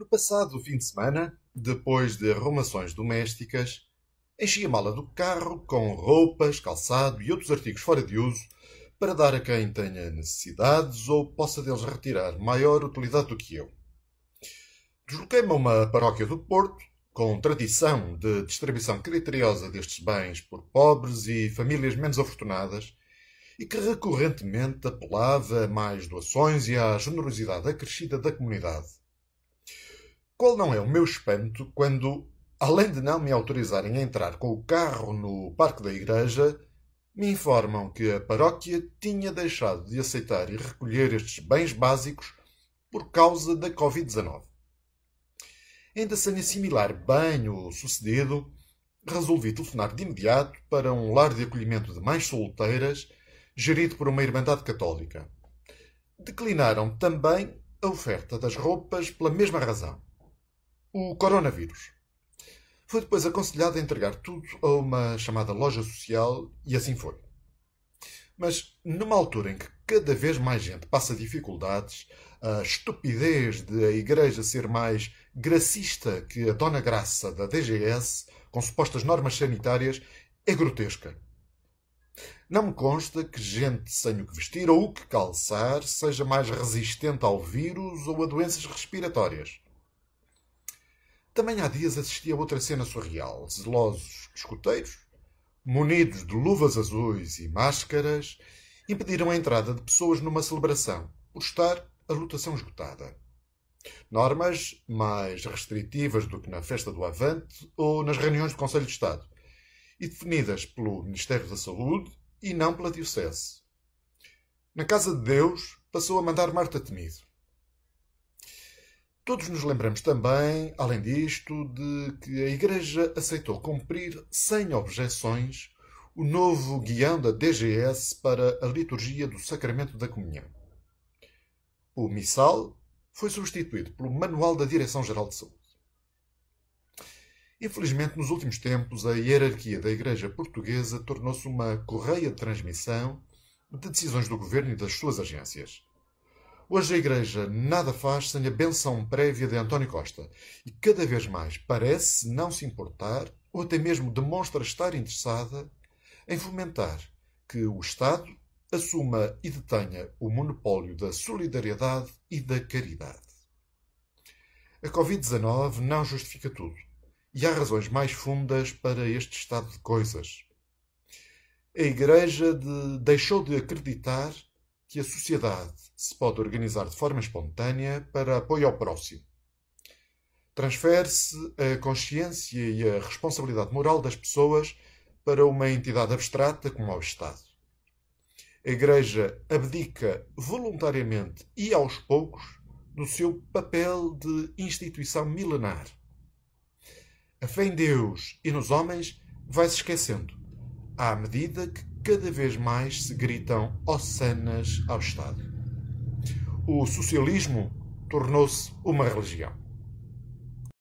No passado fim de semana, depois de arrumações domésticas, enchi a mala do carro com roupas, calçado e outros artigos fora de uso para dar a quem tenha necessidades ou possa deles retirar maior utilidade do que eu. Desloquei-me a uma paróquia do Porto, com tradição de distribuição criteriosa destes bens por pobres e famílias menos afortunadas, e que recorrentemente apelava a mais doações e à generosidade acrescida da comunidade. Qual não é o meu espanto quando, além de não me autorizarem a entrar com o carro no parque da igreja, me informam que a paróquia tinha deixado de aceitar e recolher estes bens básicos por causa da Covid-19. Ainda sem assimilar bem o sucedido, resolvi telefonar de imediato para um lar de acolhimento de mães solteiras, gerido por uma Irmandade Católica. Declinaram também a oferta das roupas pela mesma razão o coronavírus. Foi depois aconselhado a entregar tudo a uma chamada loja social e assim foi. Mas numa altura em que cada vez mais gente passa dificuldades, a estupidez de a Igreja ser mais gracista que a Dona Graça da DGS, com supostas normas sanitárias, é grotesca. Não me consta que gente sem o que vestir ou o que calçar seja mais resistente ao vírus ou a doenças respiratórias. Também há dias assisti a outra cena surreal. Zelosos escuteiros, munidos de luvas azuis e máscaras, impediram a entrada de pessoas numa celebração, por estar a lotação esgotada. Normas mais restritivas do que na festa do Avante ou nas reuniões do Conselho de Estado, e definidas pelo Ministério da Saúde e não pela Diocese. Na Casa de Deus passou a mandar Marta Temido. Todos nos lembramos também, além disto, de que a Igreja aceitou cumprir sem objeções o novo guião da DGS para a liturgia do Sacramento da Comunhão. O Missal foi substituído pelo Manual da Direção-Geral de Saúde. Infelizmente, nos últimos tempos, a hierarquia da Igreja Portuguesa tornou-se uma correia de transmissão de decisões do governo e das suas agências. Hoje a Igreja nada faz sem a benção prévia de António Costa e cada vez mais parece não se importar ou até mesmo demonstra estar interessada em fomentar que o Estado assuma e detenha o monopólio da solidariedade e da caridade. A Covid-19 não justifica tudo e há razões mais fundas para este estado de coisas. A Igreja de, deixou de acreditar que a sociedade se pode organizar de forma espontânea para apoio ao próximo. Transfere-se a consciência e a responsabilidade moral das pessoas para uma entidade abstrata como ao Estado. A Igreja abdica voluntariamente e aos poucos do seu papel de instituição milenar. A fé em Deus e nos homens vai se esquecendo, à medida que cada vez mais se gritam ossanas ao Estado. O socialismo tornou-se uma religião.